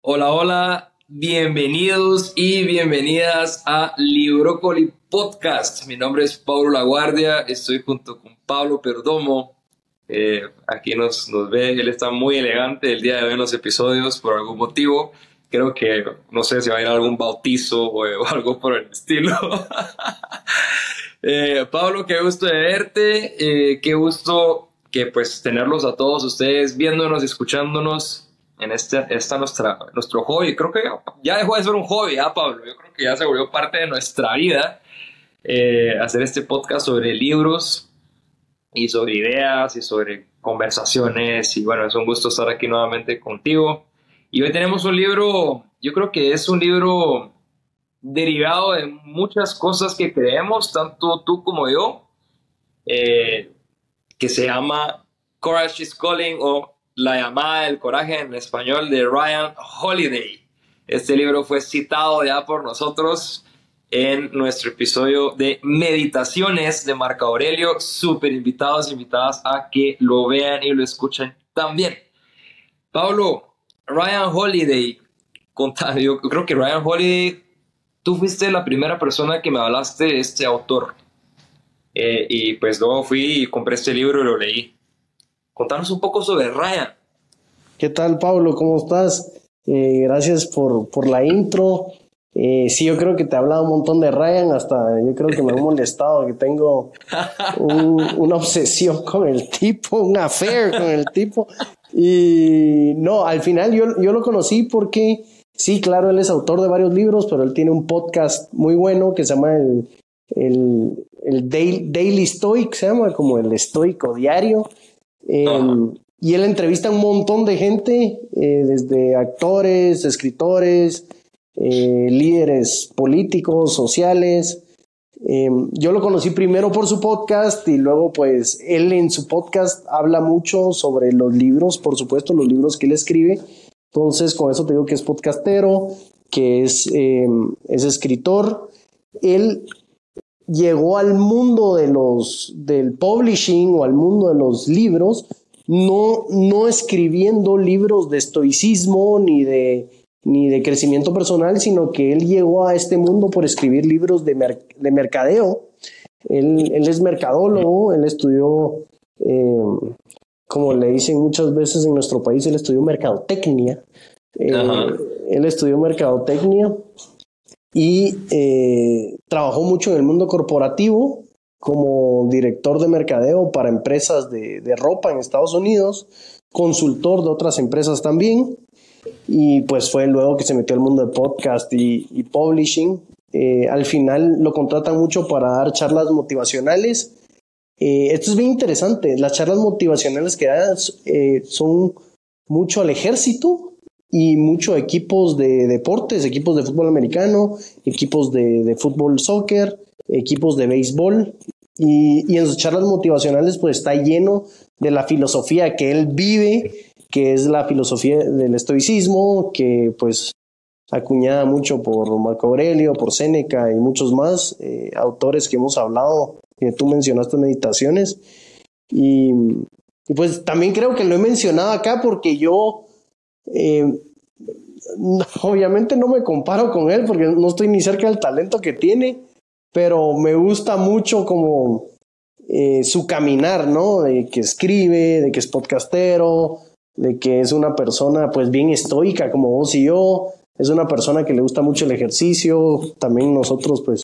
Hola, hola, bienvenidos y bienvenidas a Librocoli Podcast. Mi nombre es Pablo Laguardia, estoy junto con Pablo Perdomo. Eh, aquí nos, nos ve, él está muy elegante el día de hoy en los episodios por algún motivo. Creo que, no sé si va a ir a algún bautizo o, o algo por el estilo. Eh, Pablo, qué gusto de verte, eh, qué gusto que pues tenerlos a todos ustedes viéndonos y escuchándonos en este, esta nuestra, nuestro hobby. Creo que ya dejó de ser un hobby, ¿ah, Pablo? Yo creo que ya se volvió parte de nuestra vida eh, hacer este podcast sobre libros y sobre ideas y sobre conversaciones. Y bueno, es un gusto estar aquí nuevamente contigo. Y hoy tenemos un libro, yo creo que es un libro derivado de muchas cosas que creemos, tanto tú como yo, eh, que se llama Courage is Calling o La llamada del coraje en español de Ryan Holiday. Este libro fue citado ya por nosotros en nuestro episodio de Meditaciones de Marco Aurelio. Súper invitados, invitadas a que lo vean y lo escuchen también. Pablo, Ryan Holiday, yo creo que Ryan Holiday tú fuiste la primera persona que me hablaste de este autor. Eh, y pues luego fui y compré este libro y lo leí. Contanos un poco sobre Ryan. ¿Qué tal, Pablo? ¿Cómo estás? Eh, gracias por, por, la intro. Eh, sí, yo creo que te he hablado un montón de Ryan, hasta yo creo que me he molestado, que tengo una obsesión con el tipo, un affair con el tipo. Y no, al final yo, yo lo conocí porque Sí, claro, él es autor de varios libros, pero él tiene un podcast muy bueno que se llama el, el, Daily, Stoic, se llama como el estoico diario. Em, y él entrevista a un montón de gente, eh, desde actores, escritores, eh, líderes políticos, sociales. Em, yo lo conocí primero por su podcast y luego pues él en su podcast habla mucho sobre los libros, por supuesto, los libros que él escribe entonces, con eso te digo que es podcastero, que es, em, es escritor. Él llegó al mundo de los, del publishing o al mundo de los libros, no, no escribiendo libros de estoicismo ni de, ni de crecimiento personal, sino que él llegó a este mundo por escribir libros de, de mercadeo. Él, él, es mercadólogo, él estudió em, como le dicen muchas veces en nuestro país, él estudió mercadotecnia. Eh, él estudió mercadotecnia y eh, trabajó mucho en el mundo corporativo como director de mercadeo para empresas de, ropa en Estados Unidos, consultor de otras empresas también, y pues fue luego que se metió al mundo de podcast y, publishing. Eh, al final lo contratan mucho para dar charlas motivacionales eh, esto es bien interesante. Las charlas motivacionales que dan eh, son mucho al ejército y mucho a equipos de deportes, equipos de fútbol americano, equipos de, fútbol soccer, equipos de béisbol. Y, en sus charlas motivacionales pues está lleno de la filosofía que él vive, que es la filosofía del estoicismo, que pues acuñada mucho por Marco Aurelio, por Séneca y muchos más eh, autores que hemos hablado que tú mencionaste meditaciones. Y, pues también creo que lo he mencionado acá porque yo eh, obviamente no me comparo con él porque no estoy ni cerca del talento que tiene, pero me gusta mucho como eh, su caminar, ¿no? De que escribe, de que es podcastero, de que es una persona pues bien estoica como vos y yo, es una persona que le gusta mucho el ejercicio, también nosotros pues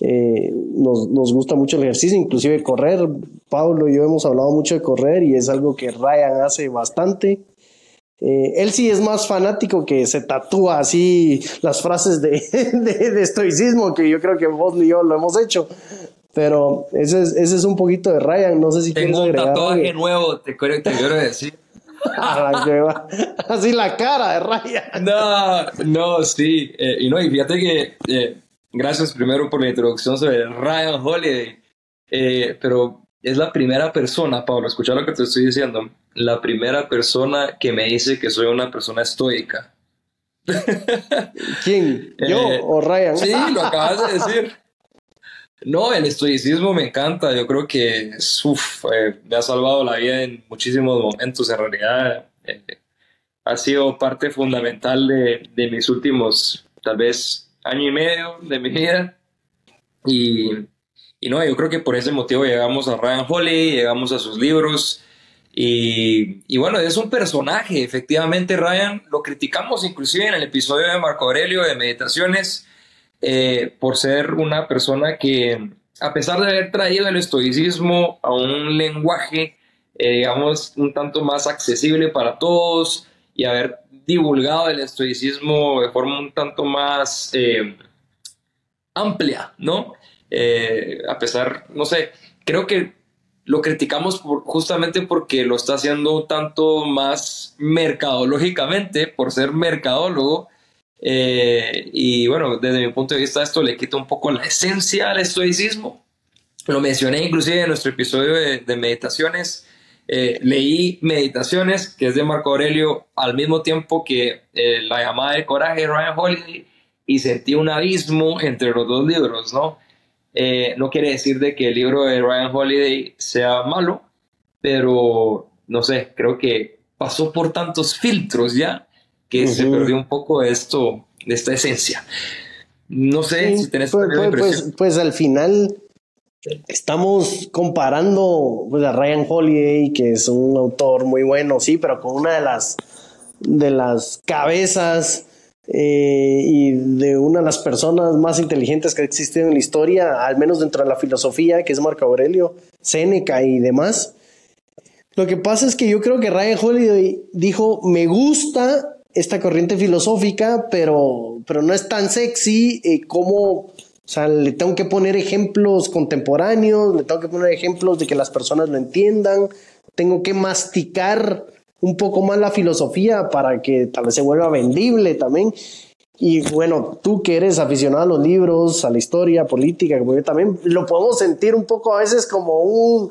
eh, nos, nos, gusta mucho el ejercicio, inclusive correr. Pablo y yo hemos hablado mucho de correr y es algo que Ryan hace bastante. Eh, él sí es más fanático que se tatúa así las frases de, de, estoicismo, que yo creo que vos y yo lo hemos hecho. Pero ese es, ese es un poquito de Ryan, no sé si Tengo un tatuaje nuevo, te, quiero, te quiero decir. así la cara de Ryan. No, no, sí. Eh, y no, y fíjate que Gracias primero por la introducción sobre Ryan Holiday. Eh, pero es la primera persona, Pablo, escucha lo que te estoy diciendo, la primera persona que me dice que soy una persona estoica. ¿Quién? ¿Yo eh, o Ryan? Sí, lo acabas de decir. No, el estoicismo me encanta. Yo creo que eh, me ha salvado la vida en muchísimos momentos. En realidad, eh, ha sido parte fundamental de, de, mis últimos, tal vez, año y medio de mi vida. Y, y, no, yo creo que por ese motivo llegamos a Ryan Holiday, llegamos a sus libros. Y, y, bueno, es un personaje, efectivamente, Ryan. Lo criticamos inclusive en el episodio de Marco Aurelio de Meditaciones eh, por ser una persona que, a pesar de haber traído el estoicismo a un lenguaje, eh, digamos, un tanto más accesible para todos y haber divulgado el estoicismo de forma un tanto más eh, amplia, ¿no? a pesar, no sé, creo que lo criticamos justamente porque lo está haciendo un tanto más mercadológicamente, por ser mercadólogo, eh, y bueno, desde mi punto de vista esto le quita un poco la esencia al estoicismo. Lo mencioné inclusive en nuestro episodio de, meditaciones. Eh, leí Meditaciones, que es de Marco Aurelio, al mismo tiempo que eh, La llamada del coraje de Ryan Holiday, y sentí un abismo entre los dos libros, ¿no? no quiere decir de que el libro de Ryan Holiday sea malo, pero no sé, creo que pasó por tantos filtros ya que se perdió un poco esto, de esta esencia. No sé si tenés pues, pues, pues, pues, al final estamos comparando pues, a Ryan Holiday, que es un autor muy bueno, sí, pero con una de las de las cabezas eh, y de una de las personas más inteligentes que ha existido en la historia, al menos dentro de la filosofía, que es Marco Aurelio, Séneca y demás. Lo que pasa es que yo creo que Ryan Holiday dijo, me gusta esta corriente filosófica, pero, pero no es tan sexy eh, como, o sea, le tengo que poner ejemplos contemporáneos, le tengo que poner ejemplos de que las personas lo entiendan, tengo que masticar un poco más la filosofía para que tal vez se vuelva vendible también. Y bueno, tú que eres aficionado a los libros, a la historia política, como yo también, lo podemos sentir un poco a veces como un,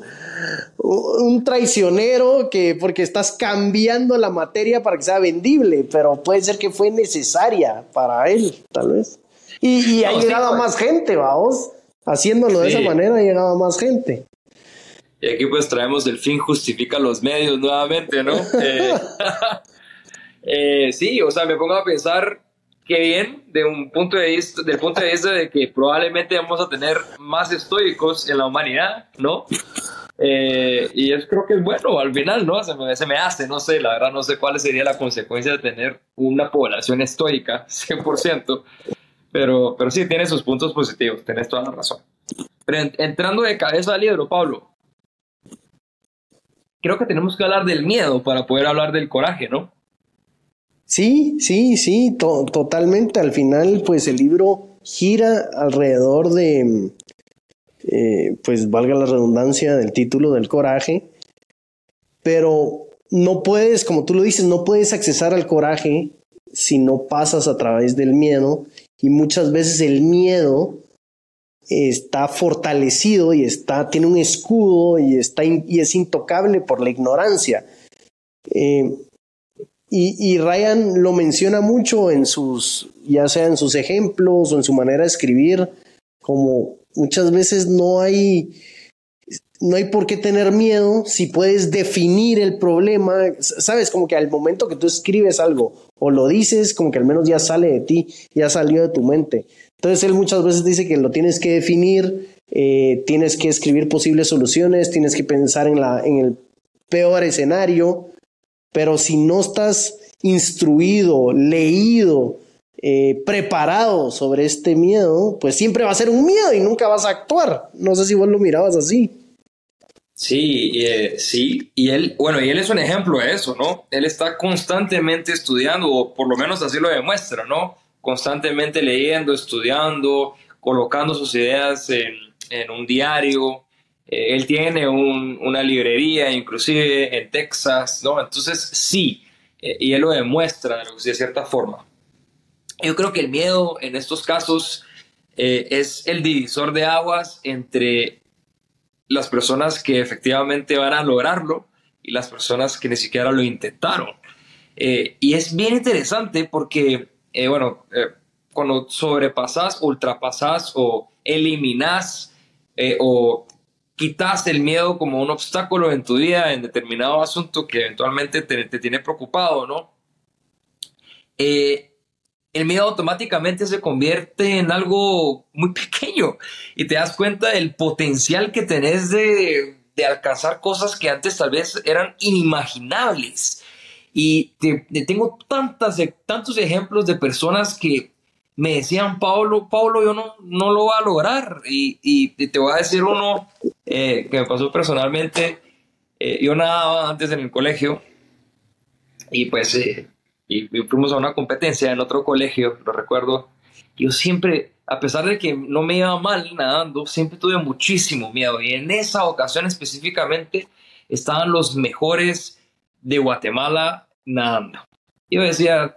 un traicionero que porque estás cambiando la materia para que sea vendible, pero puede ser que fue necesaria para él, tal vez. Y, y ha llegado a más gente, vamos. Haciéndolo de esa manera ha llegado a más gente. Y aquí pues traemos el fin justifica los medios nuevamente, ¿no? eh, eh, sí, o sea, me pongo a pensar que bien de un punto de vista, del punto de vista de que probablemente vamos a tener más estoicos en la humanidad, ¿no? Eh, y es creo que es bueno al final, ¿no? Se me, se me, hace, no sé, la verdad no sé cuál sería la consecuencia de tener una población estoica, 100%, pero, pero sí, tiene sus puntos positivos, tenés toda la razón. Pero entrando de cabeza al libro, Pablo, creo que tenemos que hablar del miedo para poder hablar del coraje, ¿no? Sí, sí, sí, totalmente. Al final, pues el libro gira alrededor de, eh, pues valga la redundancia del título del coraje, pero no puedes, como tú lo dices, no puedes accesar al coraje si no pasas a través del miedo y muchas veces el miedo está fortalecido y está, tiene un escudo y, está y es intocable por la ignorancia. Eh, y, Ryan lo menciona mucho en sus, ya sea en sus ejemplos o en su manera de escribir, como muchas veces no hay, no hay por qué tener miedo si puedes definir el problema, sabes, como que al momento que tú escribes algo o lo dices, como que al menos ya sale de ti, ya salió de tu mente. Entonces él muchas veces dice que lo tienes que definir, eh, tienes que escribir posibles soluciones, tienes que pensar en, la, en el peor escenario pero si no estás instruido, leído, eh, preparado sobre este miedo, pues siempre va a ser un miedo y nunca vas a actuar. No sé si vos lo mirabas así. Sí, eh, sí, y él, bueno, y él es un ejemplo de eso, ¿no? Él está constantemente estudiando, o por lo menos así lo demuestra, ¿no? Constantemente leyendo, estudiando, colocando sus ideas en, un diario, eh, él tiene una librería inclusive en Texas, ¿no? Entonces sí, y él lo demuestra de cierta forma. Yo creo que el miedo en estos casos eh, es el divisor de aguas entre las personas que efectivamente van a lograrlo y las personas que ni siquiera lo intentaron. y es bien interesante porque, bueno, cuando sobrepasas, ultrapasas o eliminas eh, o quitas el miedo como un obstáculo en tu vida en determinado asunto que eventualmente te, te tiene preocupado, ¿no? Eh, el miedo automáticamente se convierte en algo muy pequeño y te das cuenta del potencial que tenés de, alcanzar cosas que antes tal vez eran inimaginables. Y te, tengo tantas, tantos ejemplos de personas que me decían, Pablo, Pablo, yo no, no lo voy a lograr. Y, y te voy a decir uno eh, que me pasó personalmente. Eh, yo nadaba antes en el colegio y pues eh, y, fuimos a una competencia en otro colegio, lo recuerdo. Yo siempre, a pesar de que no me iba mal nadando, siempre tuve muchísimo miedo. Y en esa ocasión específicamente estaban los mejores de Guatemala nadando. Yo decía,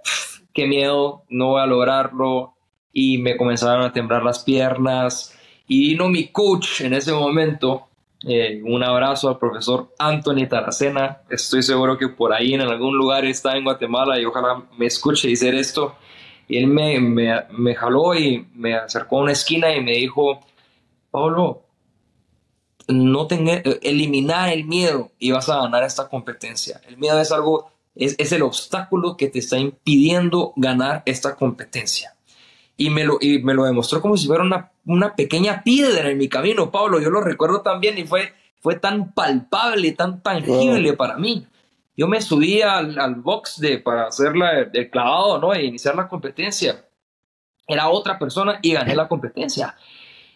qué miedo, no voy a lograrlo. Y me comenzaron a temblar las piernas. Y vino mi coach en ese momento. Eh, un abrazo al profesor Anthony Taracena. Estoy seguro que por ahí en algún lugar está en Guatemala y ojalá me escuche decir esto. Y él me, me, jaló y me acercó a una esquina y me dijo, Pablo, no tenga, eliminar el miedo y vas a ganar esta competencia. El miedo es algo, es, es el obstáculo que te está impidiendo ganar esta competencia. Y me lo, y me lo demostró como si fuera una, una pequeña piedra en mi camino, Pablo. Yo lo recuerdo también y fue, fue tan palpable, tan tangible para mí. Yo me subí al, al box de, para hacer la, el clavado, ¿no? E iniciar la competencia. Era otra persona y gané la competencia.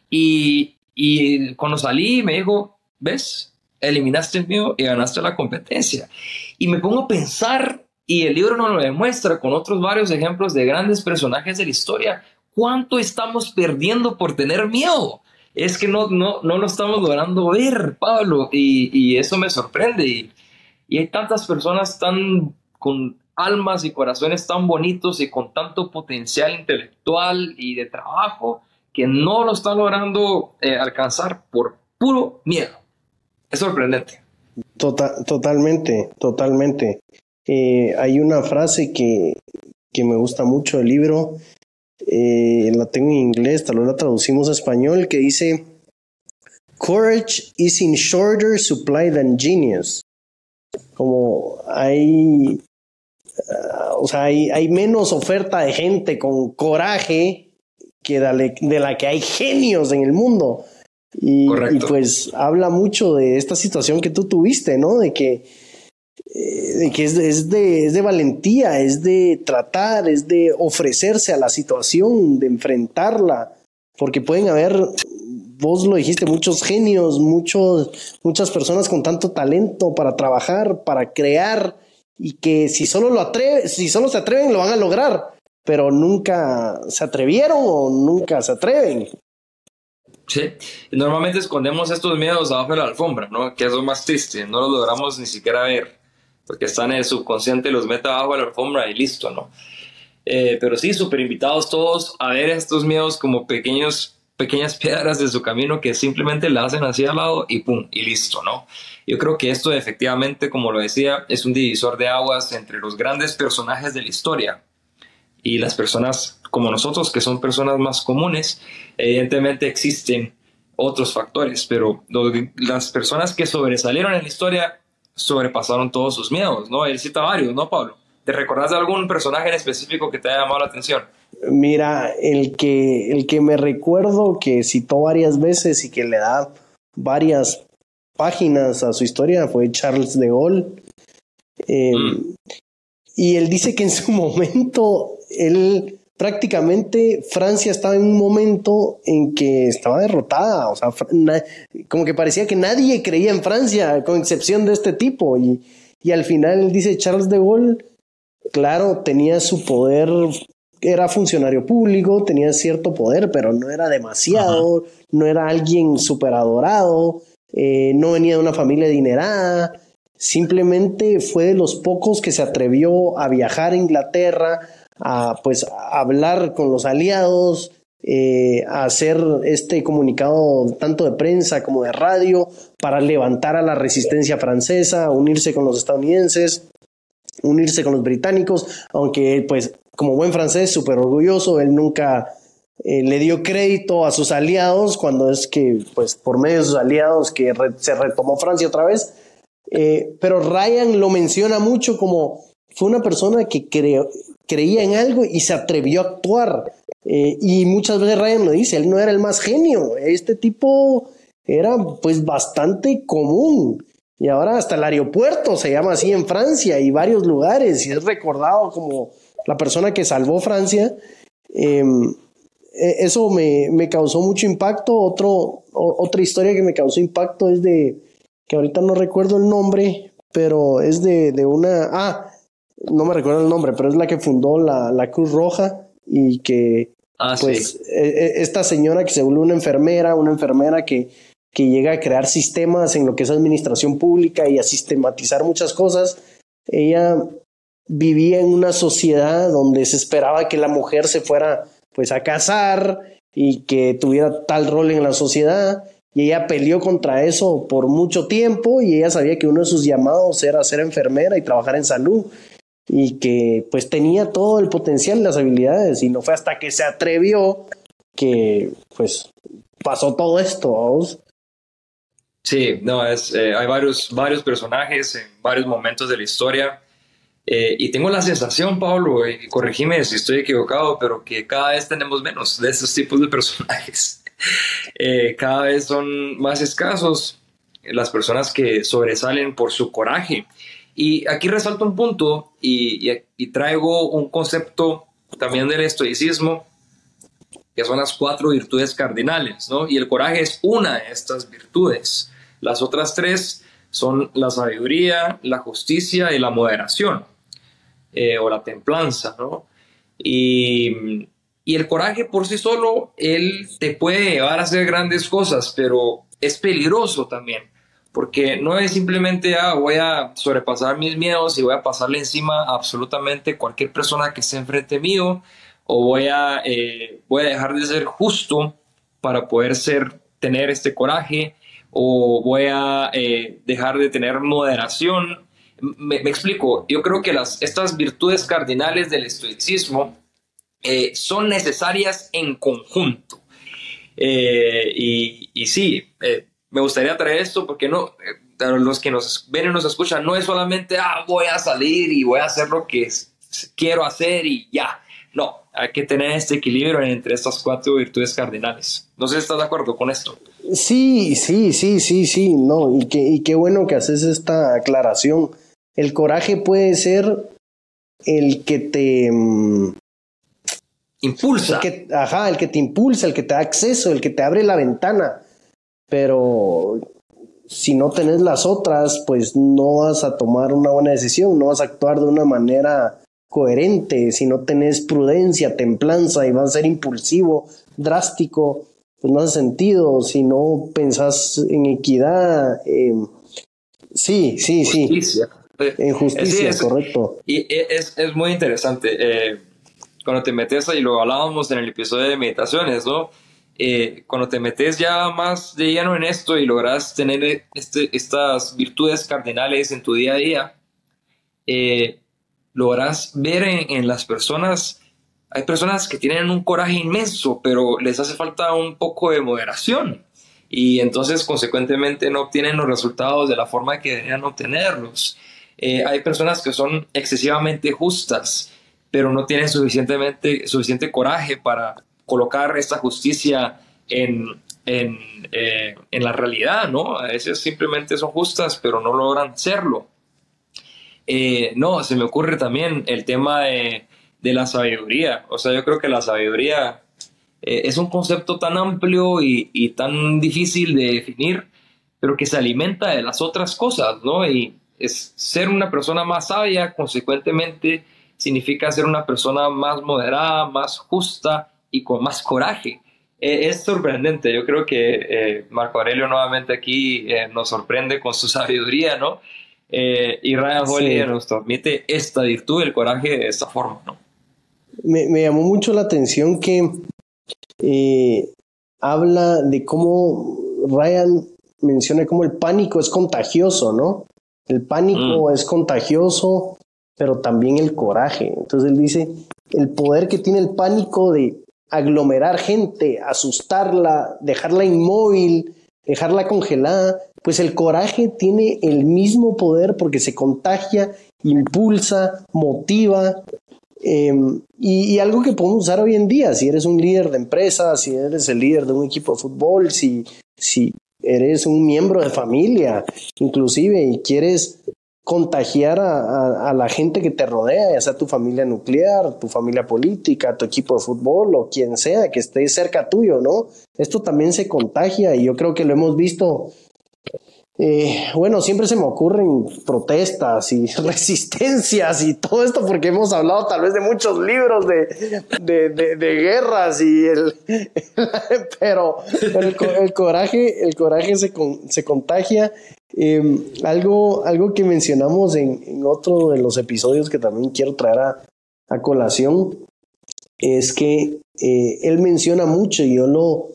Y, y cuando salí me dijo, ¿ves? Eliminaste el mío y ganaste la competencia. Y me pongo a pensar, y el libro nos lo demuestra con otros varios ejemplos de grandes personajes de la historia, cuánto estamos perdiendo por tener miedo. Es que no, no, no lo estamos logrando ver, Pablo, y, y eso me sorprende. Y, y hay tantas personas tan con almas y corazones tan bonitos y con tanto potencial intelectual y de trabajo que no lo están logrando eh, alcanzar por puro miedo. Es sorprendente. Tota-, totalmente, totalmente. Eh, hay una frase que, que, me gusta mucho del libro, eh, la tengo en inglés, tal vez la traducimos a español, que dice, Courage is in shorter supply than genius. Como hay, uh, o sea, hay, hay menos oferta de gente con coraje que de la que hay genios en el mundo. Y, pues habla mucho de esta situación que tú tuviste, ¿no? De que, eh, de que es, es, de, es de valentía, es de tratar, es de ofrecerse a la situación, de enfrentarla, porque pueden haber, vos lo dijiste, muchos genios, muchos, muchas personas con tanto talento para trabajar, para crear, y que si solo lo atreve, si solo se atreven, lo van a lograr pero nunca se atrevieron o nunca se atreven. Sí, normalmente escondemos estos miedos abajo de la alfombra, ¿no? Que es lo más triste, no los logramos ni siquiera ver, porque están en el subconsciente, los mete abajo de la alfombra y listo, ¿no? Eh, pero sí, súper invitados todos a ver estos miedos como pequeños, pequeñas piedras de su camino que simplemente la hacen así al lado y pum, y listo, ¿no? Yo creo que esto efectivamente, como lo decía, es un divisor de aguas entre los grandes personajes de la historia, y las personas como nosotros, que son personas más comunes, evidentemente existen otros factores, pero las personas que sobresalieron en la historia sobrepasaron todos sus miedos, ¿no? Él cita varios, ¿no, Pablo? ¿Te recordás de algún personaje en específico que te haya llamado la atención? Mira, el que, el que me recuerdo que citó varias veces y que le da varias páginas a su historia fue Charles de Gaulle. Eh, mm. Y él dice que en su momento, él prácticamente Francia estaba en un momento en que estaba derrotada, o sea, como que parecía que nadie creía en Francia, con excepción de este tipo. Y, y al final dice, Charles de Gaulle, claro, tenía su poder, era funcionario público, tenía cierto poder, pero no era demasiado, no era alguien súper adorado, eh, no venía de una familia adinerada Simplemente fue de los pocos que se atrevió a viajar a Inglaterra, a pues hablar con los aliados, eh, a hacer este comunicado tanto de prensa como de radio para levantar a la resistencia francesa, unirse con los estadounidenses, unirse con los británicos, aunque pues como buen francés súper orgulloso, él nunca eh, le dio crédito a sus aliados cuando es que, pues, por medio de sus aliados que se retomó Francia otra vez. Eh, pero Ryan lo menciona mucho como fue una persona que creía en algo y se atrevió a actuar. Eh, y muchas veces Ryan lo dice, él no era el más genio, este tipo era pues bastante común. Y ahora hasta el aeropuerto se llama así en Francia y varios lugares y es recordado como la persona que salvó Francia. Em, e, eso me, me, causó mucho impacto. Otra historia que me causó impacto es de, que ahorita no recuerdo el nombre, pero es de, de una, ah, no me recuerdo el nombre, pero es la que fundó la, la Cruz Roja y que, ah, pues, e, e, esta señora que se vuelve una enfermera, una enfermera que, que llega a crear sistemas en lo que es administración pública y a sistematizar muchas cosas, ella vivía en una sociedad donde se esperaba que la mujer se fuera pues a casar y que tuviera tal rol en la sociedad y ella peleó contra eso por mucho tiempo y ella sabía que uno de sus llamados era ser enfermera y trabajar en salud y que pues tenía todo el potencial las habilidades y no fue hasta que se atrevió que pues pasó todo esto. Sí, no, es, eh, hay varios, varios personajes en varios momentos de la historia eh, y tengo la sensación, Pablo, y corregime si estoy equivocado, pero que cada vez tenemos menos de estos tipos de personajes. Eh, cada vez son más escasos las personas que sobresalen por su coraje. Y aquí resalto un punto y, traigo un concepto también del estoicismo, que son las cuatro virtudes cardinales, ¿no? Y el coraje es una de estas virtudes. Las otras tres son la sabiduría, la justicia y la moderación. Eh, o la templanza, ¿no? Y, y el coraje por sí solo, él te puede llevar a hacer grandes cosas, pero es peligroso también, porque no es simplemente, ah, voy a sobrepasar mis miedos y voy a pasarle encima a absolutamente cualquier persona que esté enfrente mío, o voy a, eh, voy a dejar de ser justo para poder ser, tener este coraje, o voy a eh, dejar de tener moderación me, explico, yo creo que las, estas virtudes cardinales del estoicismo eh, son necesarias en conjunto. Eh, y, y, sí, eh, me gustaría traer esto porque no, los que nos ven y nos escuchan, no es solamente, ah, voy a salir y voy a hacer lo que quiero hacer y ya. No, hay que tener este equilibrio entre estas cuatro virtudes cardinales. No sé si estás de acuerdo con esto. Sí, sí, sí, sí, sí, no, y, que, y qué bueno que haces esta aclaración el coraje puede ser el que te mm, impulsa. que, ajá, el que te impulsa, el que te da acceso, el que te abre la ventana. Pero si no tenés las otras, pues no vas a tomar una buena decisión, no vas a actuar de una manera coherente. Si no tenés prudencia, templanza y vas a ser impulsivo, drástico, pues no hace sentido. Si no pensás en equidad, eh, sí, sí, sí. Injusticia, es, correcto. Y es, es muy interesante. Eh, cuando te metes, y lo hablábamos en el episodio de meditaciones, ¿no? Eh, cuando te metes ya más de lleno en esto y logras tener este, estas virtudes cardinales en tu día a día, eh, logras ver en, en, las personas, hay personas que tienen un coraje inmenso, pero les hace falta un poco de moderación y entonces consecuentemente no obtienen los resultados de la forma que deberían obtenerlos. Eh, hay personas que son excesivamente justas, pero no tienen suficientemente, suficiente coraje para colocar esta justicia en, en, eh, en, la realidad, ¿no? A veces simplemente son justas, pero no logran serlo. Eh, no, se me ocurre también el tema de, de, la sabiduría. O sea, yo creo que la sabiduría es un concepto tan amplio y, y, tan difícil de definir, pero que se alimenta de las otras cosas, ¿no? Y, es ser una persona más sabia, consecuentemente significa ser una persona más moderada, más justa y con más coraje. Eh, es sorprendente, yo creo que eh, Marco Aurelio nuevamente aquí eh, nos sorprende con su sabiduría, ¿no? y Ryan Holiday nos transmite esta virtud, el coraje de esta forma, ¿no? Me, me llamó mucho la atención que habla de cómo Ryan menciona cómo el pánico es contagioso, ¿no? El pánico mm. es contagioso, pero también el coraje. Entonces él dice, el poder que tiene el pánico de aglomerar gente, asustarla, dejarla inmóvil, dejarla congelada, pues el coraje tiene el mismo poder porque se contagia, impulsa, motiva. Em, y, algo que podemos usar hoy en día, si eres un líder de empresa, si eres el líder de un equipo de fútbol, si, si eres un miembro de familia, inclusive, y quieres contagiar a, la gente que te rodea, ya sea tu familia nuclear, tu familia política, tu equipo de fútbol o quien sea que esté cerca tuyo, ¿no? Esto también se contagia y yo creo que lo hemos visto eh, bueno, siempre se me ocurren protestas y resistencias y todo esto porque hemos hablado tal vez de muchos libros de, de, guerras y el, pero el, coraje, el coraje se, se contagia. Em, algo, algo que mencionamos en, otro de los episodios que también quiero traer a, colación es que eh, él menciona mucho y yo lo,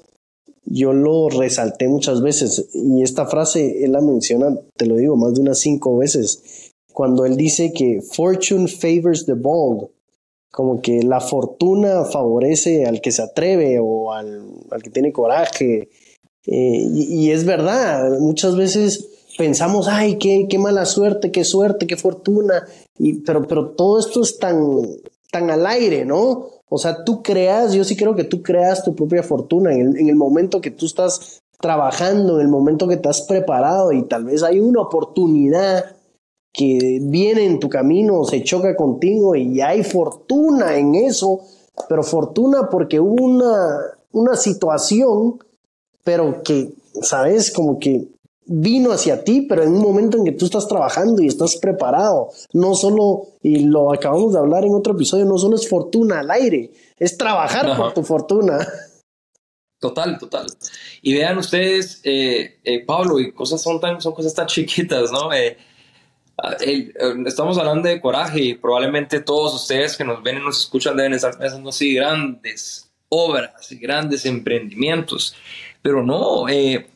yo lo resalté muchas veces y esta frase él la menciona, te lo digo, más de unas cinco veces, cuando él dice que fortune favors the bold, como que la fortuna favorece al que se atreve o al, al que tiene coraje. Eh, y, es verdad, muchas veces pensamos, ay, qué, qué mala suerte, qué suerte, qué fortuna, y, pero, pero todo esto es tan, tan al aire, ¿no? O sea, tú creas, yo sí creo que tú creas tu propia fortuna en el, momento que tú estás trabajando, en el momento que te has preparado y tal vez hay una oportunidad que viene en tu camino, se choca contigo y hay fortuna en eso, pero fortuna porque hubo una, una situación, pero que, ¿sabes? Como que vino hacia ti, pero en un momento en que tú estás trabajando y estás preparado. No solo, y lo acabamos de hablar en otro episodio, no solo es fortuna al aire, es trabajar por tu fortuna. Total, total. Y vean ustedes, eh, eh, Pablo, y cosas son tan, son cosas tan chiquitas, ¿no? Eh, estamos hablando de coraje y probablemente todos ustedes que nos ven y nos escuchan deben estar pensando así grandes obras y grandes emprendimientos. Pero no, eh,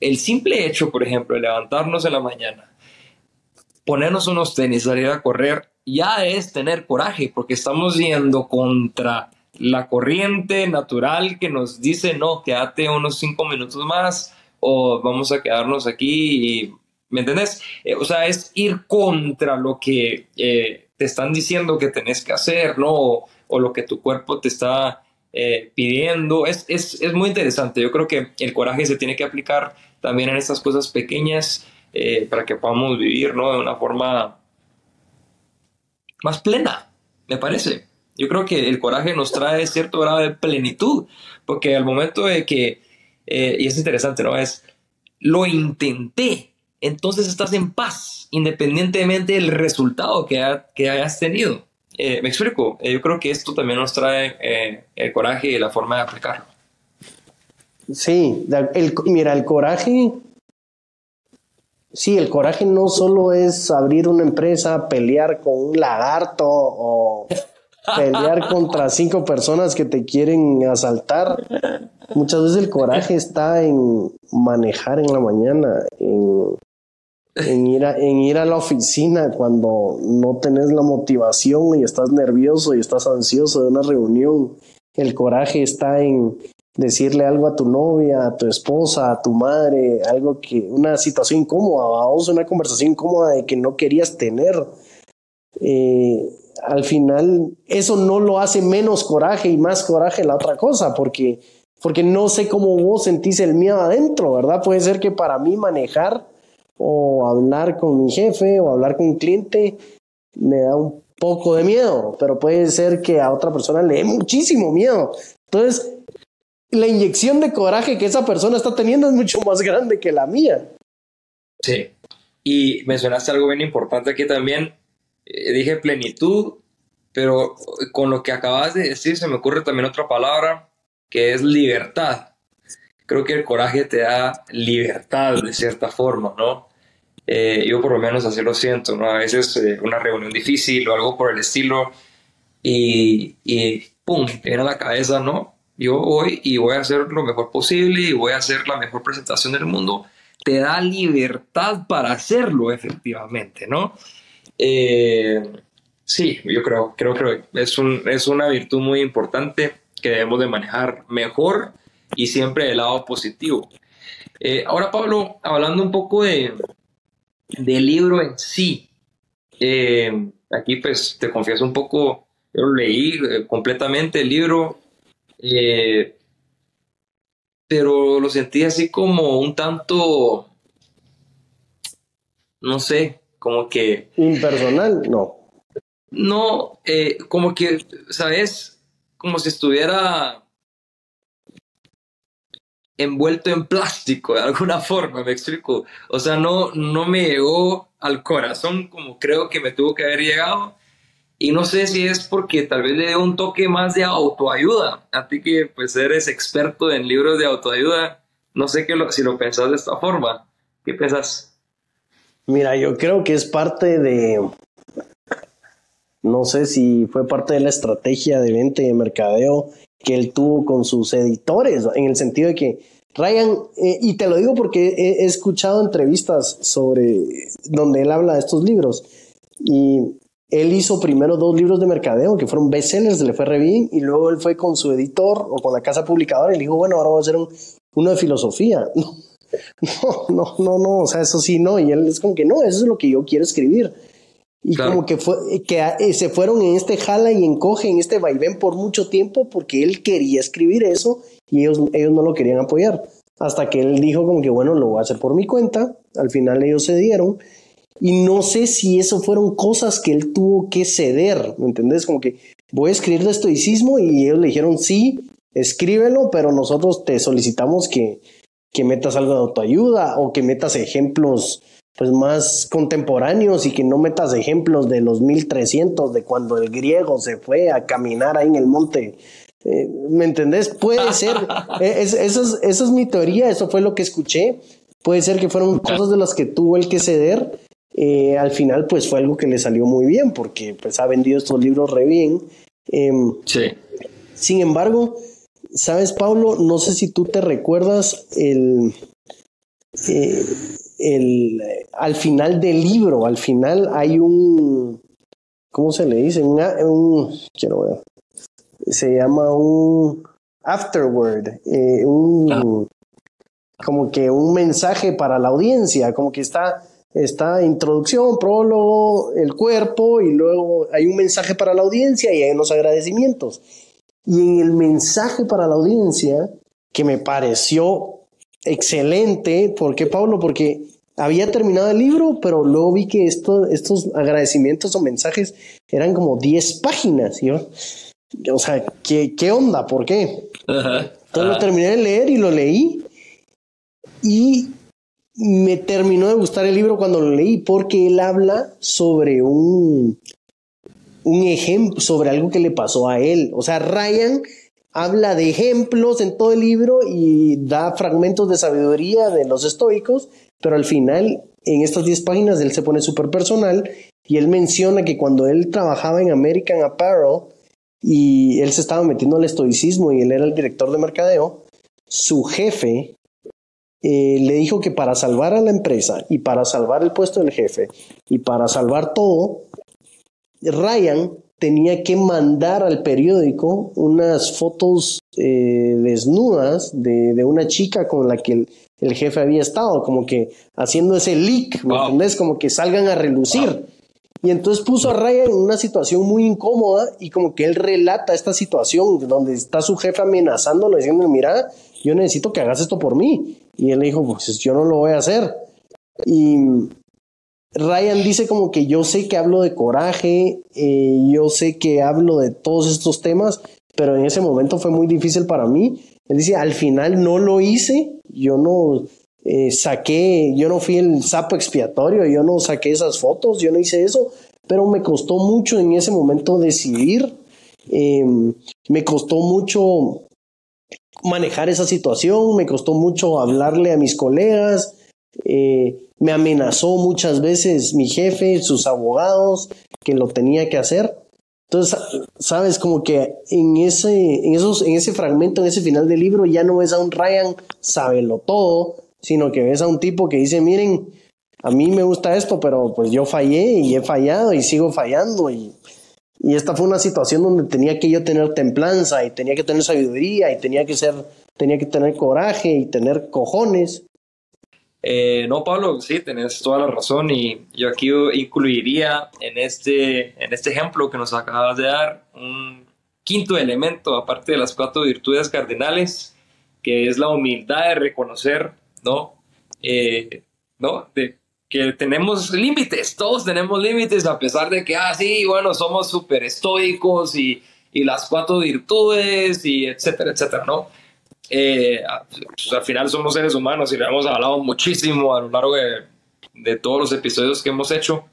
el simple hecho, por ejemplo, de levantarnos en la mañana, ponernos unos tenis, salir a correr, ya es tener coraje, porque estamos yendo contra la corriente natural que nos dice, no, quédate unos cinco minutos más o vamos a quedarnos aquí ¿me entendés? Eh, o sea, es ir contra lo que eh, te están diciendo que tenés que hacer, ¿no? O, o lo que tu cuerpo te está eh, pidiendo. Es, es, es, muy interesante. Yo creo que el coraje se tiene que aplicar también en estas cosas pequeñas eh, para que podamos vivir ¿no? de una forma más plena, me parece. Yo creo que el coraje nos trae cierto grado de plenitud, porque al momento de que, eh, y es interesante, ¿no? Es, lo intenté, entonces estás en paz, independientemente del resultado que, que hayas tenido. Eh, me explico, eh, yo creo que esto también nos trae eh, el coraje y la forma de aplicarlo. Sí, el, mira, el coraje, sí, el coraje no solo es abrir una empresa, pelear con un lagarto o pelear contra cinco personas que te quieren asaltar. Muchas veces el coraje está en manejar en la mañana, en en ir, a, en ir a la oficina cuando no tenés la motivación y estás nervioso y estás ansioso de una reunión. El coraje está en decirle algo a tu novia, a tu esposa, a tu madre, algo que, una situación incómoda, vamos, una conversación incómoda de que no querías tener. Eh, al final, eso no lo hace menos coraje y más coraje la otra cosa, porque, porque no sé cómo vos sentís el miedo adentro, ¿verdad? Puede ser que para mí manejar o hablar con mi jefe o hablar con un cliente me da un poco de miedo, pero puede ser que a otra persona le dé muchísimo miedo. Entonces, la inyección de coraje que esa persona está teniendo es mucho más grande que la mía. Sí, y mencionaste algo bien importante aquí también. Eh, dije plenitud, pero con lo que acabas de decir se me ocurre también otra palabra que es libertad creo que el coraje te da libertad de cierta forma, ¿no? Eh, yo por lo menos así lo siento, ¿no? A veces eh, una reunión difícil o algo por el estilo y, y ¡pum! viene a la cabeza, ¿no? Yo voy y voy a hacer lo mejor posible y voy a hacer la mejor presentación del mundo. Te da libertad para hacerlo efectivamente, ¿no? Eh, sí, yo creo, creo que es, un, es una virtud muy importante que debemos de manejar mejor y siempre del lado positivo. Eh, ahora, Pablo, hablando un poco de, del libro en sí, eh, aquí pues te confieso un poco, yo leí eh, completamente el libro, pero lo sentí así como un tanto, no sé, como que... Impersonal, no. No, como que, ¿sabes? Como si estuviera envuelto en plástico de alguna forma, me explico. O sea, no, no me llegó al corazón como creo que me tuvo que haber llegado. Y no sé si es porque tal vez le dé un toque más de autoayuda. A ti que pues eres experto en libros de autoayuda, no sé que lo, si lo pensás de esta forma. ¿Qué pensás? Mira, yo creo que es parte de, no sé si fue parte de la estrategia de venta y de mercadeo que él tuvo con sus editores, en el sentido de que Ryan, eh, y te lo digo porque he, escuchado entrevistas sobre donde él habla de estos libros, y él hizo primero dos libros de mercadeo que fueron bestsellers, le fue re bien, y luego él fue con su editor o con la casa publicadora y le dijo, bueno, ahora voy a hacer uno de filosofía. No, no, no, no, o sea, eso sí, no, y él es como que no, eso es lo que yo quiero escribir. Y como que, fue, que eh, se fueron en este jala y encoge, en este vaivén por mucho tiempo porque él quería escribir eso y ellos, ellos no lo querían apoyar. Hasta que él dijo como que bueno, lo voy a hacer por mi cuenta. Al final ellos cedieron. Y no sé si eso fueron cosas que él tuvo que ceder, ¿me entendés? Como que voy a escribir de estoicismo y ellos le dijeron sí, escríbelo, pero nosotros te solicitamos que, que metas algo de autoayuda o que metas ejemplos pues más contemporáneos y que no metas ejemplos de los 1300 de cuando el griego se fue a caminar ahí en el monte. Eh, ¿Me entendés? Puede ser, eh, es, eso, es, eso es mi teoría, eso fue lo que escuché. Puede ser que fueron cosas de las que tuvo el que ceder. Eh, al final, pues fue algo que le salió muy bien porque pues ha vendido estos libros re bien. Em, sí. Sin embargo, sabes, Pablo, no sé si tú te recuerdas el el, al final del libro, al final hay un, ¿cómo se le dice? Un, quiero ver, se llama un afterword, eh, un, ah. como que un mensaje para la audiencia, como que está, está introducción, prólogo, el cuerpo y luego hay un mensaje para la audiencia y hay unos agradecimientos. Y en el mensaje para la audiencia, que me pareció excelente. ¿Por qué, Pablo? Porque había terminado el libro, pero luego vi que esto, estos agradecimientos o mensajes eran como 10 páginas. yo, o sea, ¿qué, qué onda? ¿Por qué? Entonces lo terminé de leer y lo leí. Y me terminó de gustar el libro cuando lo leí porque él habla sobre un, un ejemplo, sobre algo que le pasó a él. O sea, Ryan habla de ejemplos en todo el libro y da fragmentos de sabiduría de los estoicos, pero al final, en estas 10 páginas, él se pone súper personal y él menciona que cuando él trabajaba en American Apparel y él se estaba metiendo al estoicismo y él era el director de mercadeo, su jefe eh, le dijo que para salvar a la empresa y para salvar el puesto del jefe y para salvar todo, Ryan tenía que mandar al periódico unas fotos eh, desnudas de, una chica con la que el, jefe había estado, como que haciendo ese leak, ¿me entendés? Como que salgan a relucir. Y entonces puso a Ryan en una situación muy incómoda y como que él relata esta situación donde está su jefe amenazándolo, diciendo, mira, yo necesito que hagas esto por mí. Y él le dijo, pues yo no lo voy a hacer. Y Ryan dice como que yo sé que hablo de coraje, eh, yo sé que hablo de todos estos temas, pero en ese momento fue muy difícil para mí. Él dice, al final no lo hice, yo no eh, saqué, yo no fui el sapo expiatorio, yo no saqué esas fotos, yo no hice eso, pero me costó mucho en ese momento decidir, em, me costó mucho manejar esa situación, me costó mucho hablarle a mis colegas. Eh, me amenazó muchas veces mi jefe, sus abogados, que lo tenía que hacer. Entonces, sabes, como que en ese, en esos, en ese fragmento, en ese final del libro, ya no ves a un Ryan sábelo todo, sino que ves a un tipo que dice, miren, a mí me gusta esto, pero pues yo fallé y he fallado y sigo fallando y Y esta fue una situación donde tenía que yo tener templanza y tenía que tener sabiduría y tenía que ser, tenía que tener coraje y tener cojones. Eh, no, Pablo, sí, tenés toda la razón y yo aquí incluiría en este, en este ejemplo que nos acabas de dar un quinto elemento, aparte de las cuatro virtudes cardinales, que es la humildad de reconocer, ¿no? Eh, ¿no? Que tenemos límites, todos tenemos límites, a pesar de que, ah, sí, bueno, somos súper estoicos y, y, las cuatro virtudes y etcétera, etcétera, ¿no? Eh, pues, al final somos seres humanos y lo hemos hablado muchísimo a lo largo de, de todos los episodios que hemos hecho.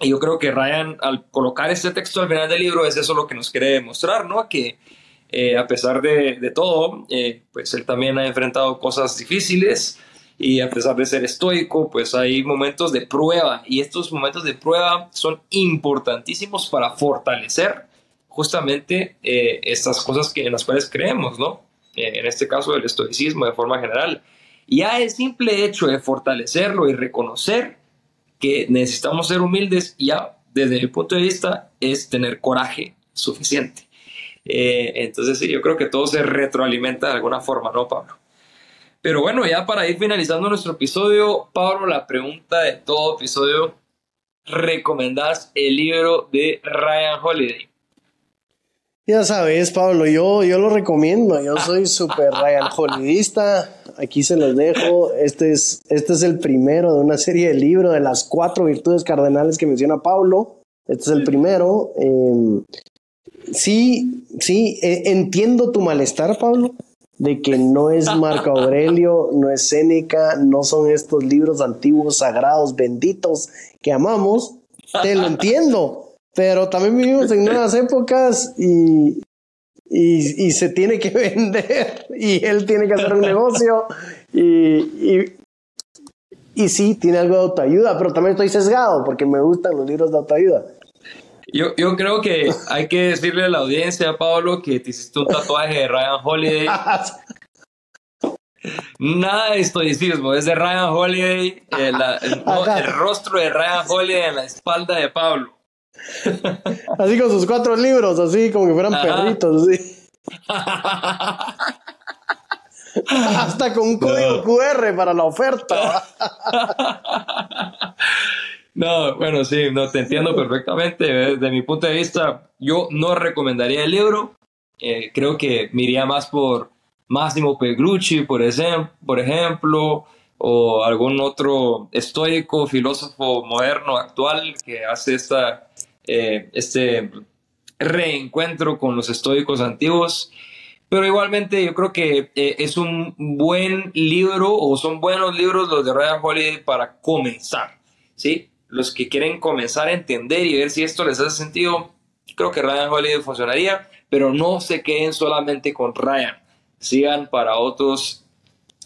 Y yo creo que Ryan, al colocar este texto al final del libro, es eso lo que nos quiere demostrar, ¿no? Que eh, a pesar de, de todo, eh, pues él también ha enfrentado cosas difíciles, y a pesar de ser estoico, pues hay momentos de prueba y estos momentos de prueba son importantísimos para fortalecer justamente eh, estas cosas que, en las cuales creemos, ¿no? Eh, en este caso el estoicismo de forma general. Ya el simple hecho de fortalecerlo y reconocer que necesitamos ser humildes, ya desde mi punto de vista es tener coraje suficiente. Eh, entonces sí, yo creo que todo se retroalimenta de alguna forma, ¿no, Pablo? Pero bueno, ya para ir finalizando nuestro episodio, Pablo, la pregunta de todo episodio, ¿recomendás el libro de Ryan Holiday? Ya sabes, Pablo, yo, yo lo recomiendo. Yo soy súper Ryan Holidayista. Aquí se los dejo. Este es, este es el primero de una serie de libros de las cuatro virtudes cardenales que menciona Pablo. Este es el primero. Em, sí, sí, eh, entiendo tu malestar, Pablo de que no es Marco Aurelio, no es Séneca, no son estos libros antiguos, sagrados, benditos que amamos, te lo entiendo, pero también vivimos en nuevas épocas y, y, y se tiene que vender y él tiene que hacer un negocio y, y, y sí, tiene algo de autoayuda, pero también estoy sesgado porque me gustan los libros de autoayuda. Yo, yo creo que hay que decirle a la audiencia, Pablo, que te hiciste un tatuaje de Ryan Holiday. Nada de estoicismo, es de Ryan Holiday, el, el, rostro de Ryan Holiday en la espalda de Pablo. Así con sus cuatro libros, así como que fueran perritos, así. Hasta con un código QR para la oferta. No, bueno, sí, no te entiendo perfectamente. Desde mi punto de vista, yo no recomendaría el libro. Eh, creo que me iría más por Massimo Peglucci, por, por ejemplo, o algún otro estoico, filósofo moderno, actual, que hace esta, eh, este reencuentro con los estoicos antiguos. Pero igualmente yo creo que eh, es un buen libro o son buenos libros los de Ryan Holiday para comenzar, ¿sí? los que quieren comenzar a entender y ver si esto les hace sentido, creo que Ryan Holiday funcionaría, pero no se queden solamente con Ryan, sigan para otros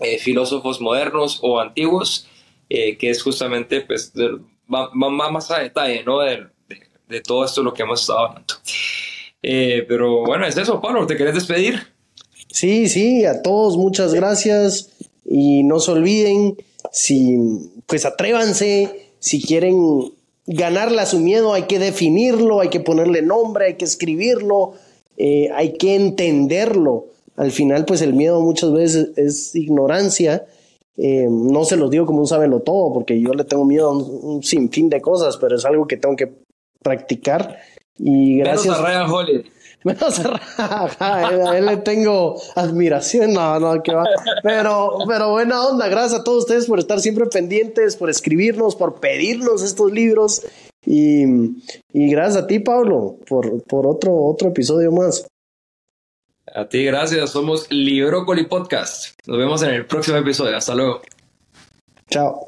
eh, filósofos modernos o antiguos, que es justamente, pues, va, más a detalle, ¿no? De, todo esto lo que hemos estado hablando. Eh, pero bueno, es eso, Pablo, ¿te querés despedir? Sí, sí, a todos muchas gracias y no se olviden, si, pues atrévanse, si quieren ganarle a su miedo, hay que definirlo, hay que ponerle nombre, hay que escribirlo, eh, hay que entenderlo. Al final, pues el miedo muchas veces es ignorancia. Eh, no se los digo como un sábelo todo, porque yo le tengo miedo a un, sinfín de cosas, pero es algo que tengo que practicar. Y gracias. a menos a él le tengo admiración, no, no, que va. Pero, pero buena onda, gracias a todos ustedes por estar siempre pendientes, por escribirnos, por pedirnos estos libros. Y, y gracias a ti, Pablo, por, por otro, otro episodio más. A ti, gracias. Somos Librócoli Podcast. Nos vemos en el próximo episodio. Hasta luego. Chao.